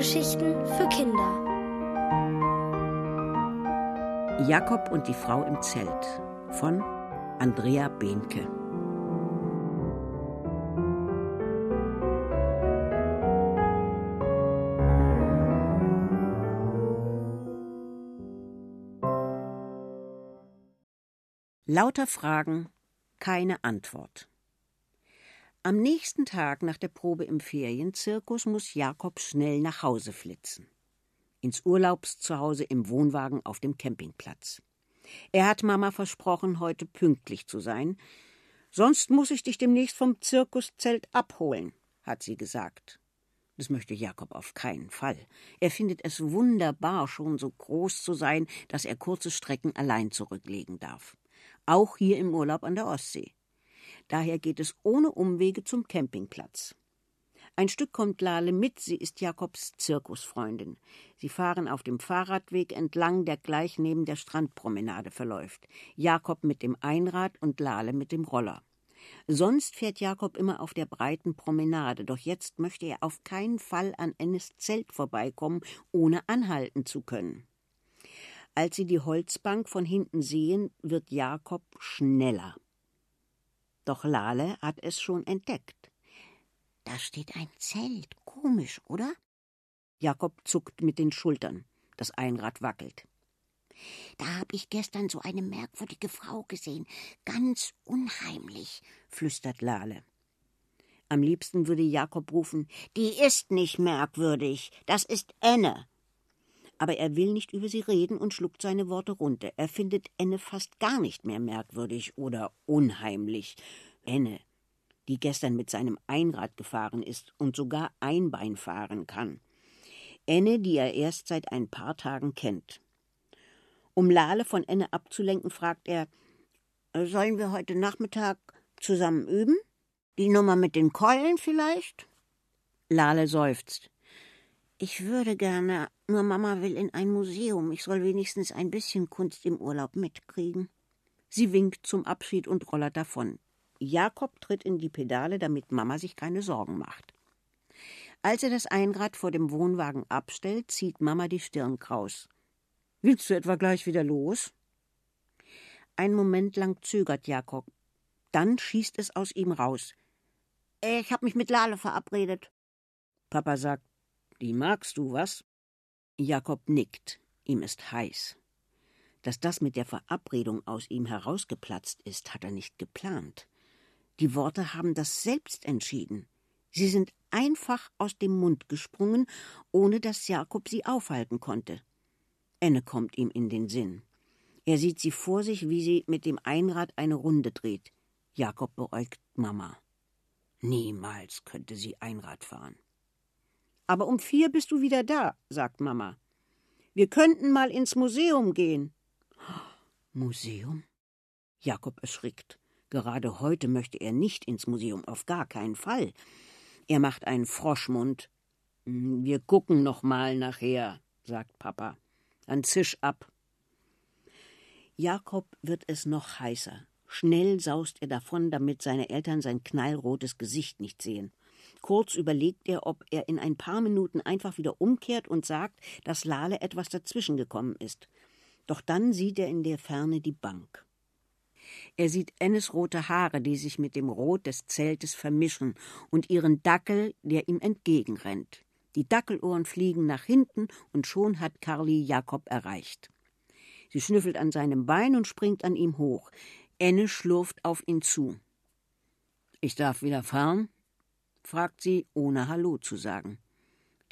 Hörgeschichten für Kinder. Jakob und die Frau im Zelt von Andrea Behnke. Lauter Fragen, keine Antwort. Am nächsten Tag nach der Probe im Ferienzirkus muss Jakob schnell nach Hause flitzen. Ins Urlaubszuhause im Wohnwagen auf dem Campingplatz. Er hat Mama versprochen, heute pünktlich zu sein. Sonst muss ich dich demnächst vom Zirkuszelt abholen, hat sie gesagt. Das möchte Jakob auf keinen Fall. Er findet es wunderbar, schon so groß zu sein, dass er kurze Strecken allein zurücklegen darf. Auch hier im Urlaub an der Ostsee. Daher geht es ohne Umwege zum Campingplatz. Ein Stück kommt Lale mit, sie ist Jakobs Zirkusfreundin. Sie fahren auf dem Fahrradweg entlang, der gleich neben der Strandpromenade verläuft. Jakob mit dem Einrad und Lale mit dem Roller. Sonst fährt Jakob immer auf der breiten Promenade, doch jetzt möchte er auf keinen Fall an Ennes Zelt vorbeikommen, ohne anhalten zu können. Als sie die Holzbank von hinten sehen, wird Jakob schneller. Doch Lale hat es schon entdeckt. Da steht ein Zelt. Komisch, oder? Jakob zuckt mit den Schultern. Das Einrad wackelt. Da hab ich gestern so eine merkwürdige Frau gesehen. Ganz unheimlich, flüstert Lale. Am liebsten würde Jakob rufen: Die ist nicht merkwürdig. Das ist Enne aber er will nicht über sie reden und schluckt seine Worte runter. Er findet Enne fast gar nicht mehr merkwürdig oder unheimlich. Enne, die gestern mit seinem Einrad gefahren ist und sogar Einbein fahren kann. Enne, die er erst seit ein paar Tagen kennt. Um Lale von Enne abzulenken, fragt er: Sollen wir heute Nachmittag zusammen üben? Die Nummer mit den Keulen vielleicht? Lale seufzt. Ich würde gerne, nur Mama will in ein Museum. Ich soll wenigstens ein bisschen Kunst im Urlaub mitkriegen. Sie winkt zum Abschied und rollert davon. Jakob tritt in die Pedale, damit Mama sich keine Sorgen macht. Als er das Einrad vor dem Wohnwagen abstellt, zieht Mama die Stirn kraus. Willst du etwa gleich wieder los? Ein Moment lang zögert Jakob. Dann schießt es aus ihm raus. Ich hab mich mit Lale verabredet. Papa sagt, die magst du, was? Jakob nickt. Ihm ist heiß. Dass das mit der Verabredung aus ihm herausgeplatzt ist, hat er nicht geplant. Die Worte haben das selbst entschieden. Sie sind einfach aus dem Mund gesprungen, ohne dass Jakob sie aufhalten konnte. Enne kommt ihm in den Sinn. Er sieht sie vor sich, wie sie mit dem Einrad eine Runde dreht. Jakob beäugt Mama. Niemals könnte sie Einrad fahren. Aber um vier bist du wieder da, sagt Mama. Wir könnten mal ins Museum gehen. Museum? Jakob erschrickt. Gerade heute möchte er nicht ins Museum, auf gar keinen Fall. Er macht einen Froschmund. Hm, wir gucken noch mal nachher, sagt Papa. Dann zisch ab. Jakob wird es noch heißer. Schnell saust er davon, damit seine Eltern sein knallrotes Gesicht nicht sehen. Kurz überlegt er, ob er in ein paar Minuten einfach wieder umkehrt und sagt, dass Lale etwas dazwischen gekommen ist. Doch dann sieht er in der Ferne die Bank. Er sieht Ennes rote Haare, die sich mit dem Rot des Zeltes vermischen, und ihren Dackel, der ihm entgegenrennt. Die Dackelohren fliegen nach hinten, und schon hat Carly Jakob erreicht. Sie schnüffelt an seinem Bein und springt an ihm hoch. Enne schlurft auf ihn zu. Ich darf wieder fahren? Fragt sie, ohne Hallo zu sagen.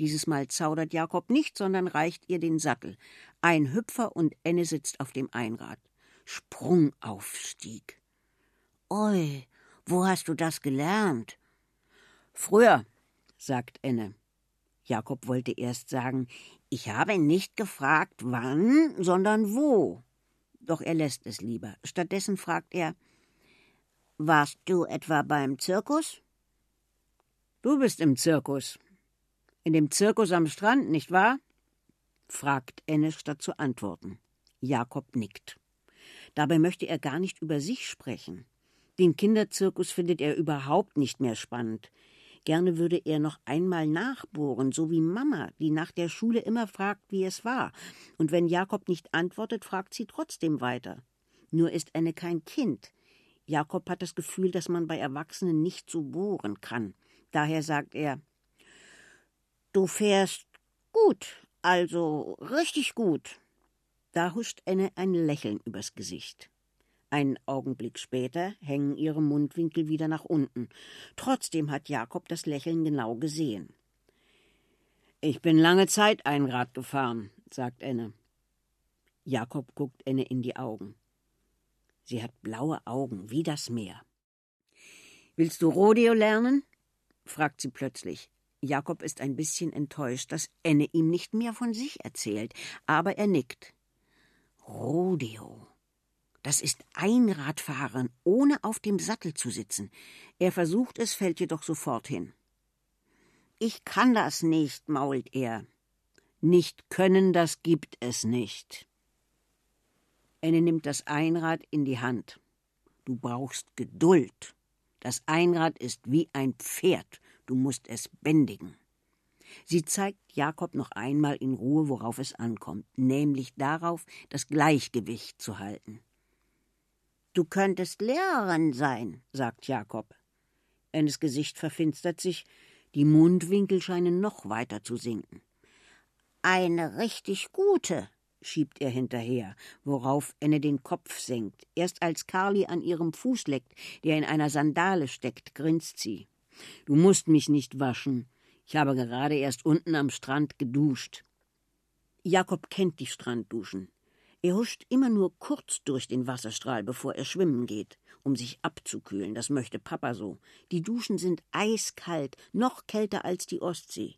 Dieses Mal zaudert Jakob nicht, sondern reicht ihr den Sattel. Ein Hüpfer und Enne sitzt auf dem Einrad. Sprungaufstieg. Oi, wo hast du das gelernt? Früher, sagt Enne. Jakob wollte erst sagen, ich habe nicht gefragt, wann, sondern wo. Doch er lässt es lieber. Stattdessen fragt er, warst du etwa beim Zirkus? Du bist im Zirkus. In dem Zirkus am Strand, nicht wahr? fragt Enne statt zu antworten. Jakob nickt. Dabei möchte er gar nicht über sich sprechen. Den Kinderzirkus findet er überhaupt nicht mehr spannend. Gerne würde er noch einmal nachbohren, so wie Mama, die nach der Schule immer fragt, wie es war. Und wenn Jakob nicht antwortet, fragt sie trotzdem weiter. Nur ist Enne kein Kind. Jakob hat das Gefühl, dass man bei Erwachsenen nicht so bohren kann. Daher sagt er Du fährst gut, also richtig gut. Da huscht Enne ein Lächeln übers Gesicht. Einen Augenblick später hängen ihre Mundwinkel wieder nach unten. Trotzdem hat Jakob das Lächeln genau gesehen. Ich bin lange Zeit Einrad gefahren, sagt Enne. Jakob guckt Enne in die Augen. Sie hat blaue Augen wie das Meer. Willst du Rodeo lernen? Fragt sie plötzlich. Jakob ist ein bisschen enttäuscht, dass Enne ihm nicht mehr von sich erzählt, aber er nickt. Rodeo. Das ist Einradfahren, ohne auf dem Sattel zu sitzen. Er versucht es, fällt jedoch sofort hin. Ich kann das nicht, mault er. Nicht können, das gibt es nicht. Enne nimmt das Einrad in die Hand. Du brauchst Geduld. Das Einrad ist wie ein Pferd, du musst es bändigen. Sie zeigt Jakob noch einmal in Ruhe, worauf es ankommt, nämlich darauf, das Gleichgewicht zu halten. Du könntest Lehrerin sein, sagt Jakob. Ennes Gesicht verfinstert sich, die Mundwinkel scheinen noch weiter zu sinken. Eine richtig gute, schiebt er hinterher, worauf Enne den Kopf senkt. Erst als Carly an ihrem Fuß leckt, der in einer Sandale steckt, grinst sie. Du musst mich nicht waschen. Ich habe gerade erst unten am Strand geduscht. Jakob kennt die Strandduschen. Er huscht immer nur kurz durch den Wasserstrahl, bevor er schwimmen geht, um sich abzukühlen. Das möchte Papa so. Die Duschen sind eiskalt, noch kälter als die Ostsee.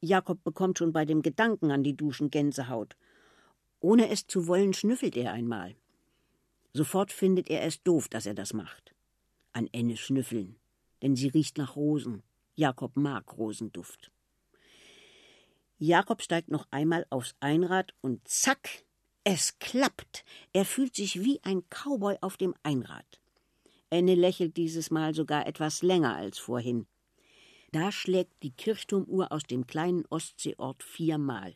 Jakob bekommt schon bei dem Gedanken an die Duschen Gänsehaut. Ohne es zu wollen, schnüffelt er einmal. Sofort findet er es doof, dass er das macht. An Enne schnüffeln, denn sie riecht nach Rosen. Jakob mag Rosenduft. Jakob steigt noch einmal aufs Einrad und zack, es klappt. Er fühlt sich wie ein Cowboy auf dem Einrad. Enne lächelt dieses Mal sogar etwas länger als vorhin. Da schlägt die Kirchturmuhr aus dem kleinen Ostseeort viermal.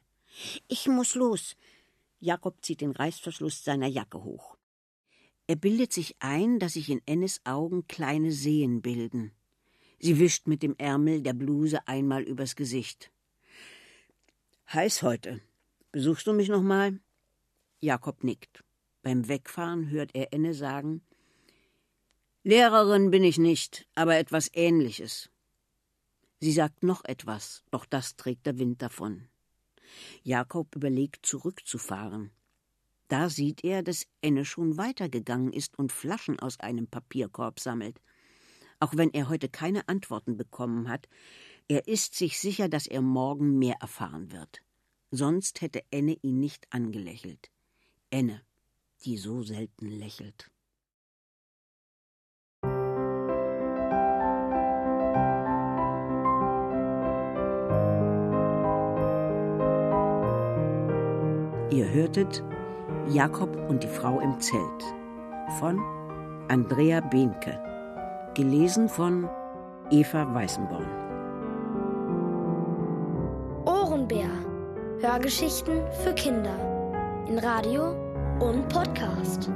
Ich muss los. Jakob zieht den Reißverschluss seiner Jacke hoch. Er bildet sich ein, dass sich in Ennes Augen kleine Seen bilden. Sie wischt mit dem Ärmel der Bluse einmal übers Gesicht. Heiß heute. Besuchst du mich noch mal? Jakob nickt. Beim Wegfahren hört er Enne sagen Lehrerin bin ich nicht, aber etwas Ähnliches. Sie sagt noch etwas, doch das trägt der Wind davon. Jakob überlegt, zurückzufahren. Da sieht er, dass Enne schon weitergegangen ist und Flaschen aus einem Papierkorb sammelt. Auch wenn er heute keine Antworten bekommen hat, er ist sich sicher, dass er morgen mehr erfahren wird. Sonst hätte Enne ihn nicht angelächelt. Enne, die so selten lächelt. Hörtet Jakob und die Frau im Zelt von Andrea Behnke, gelesen von Eva Weißenborn. Ohrenbär. Hörgeschichten für Kinder in Radio und Podcast.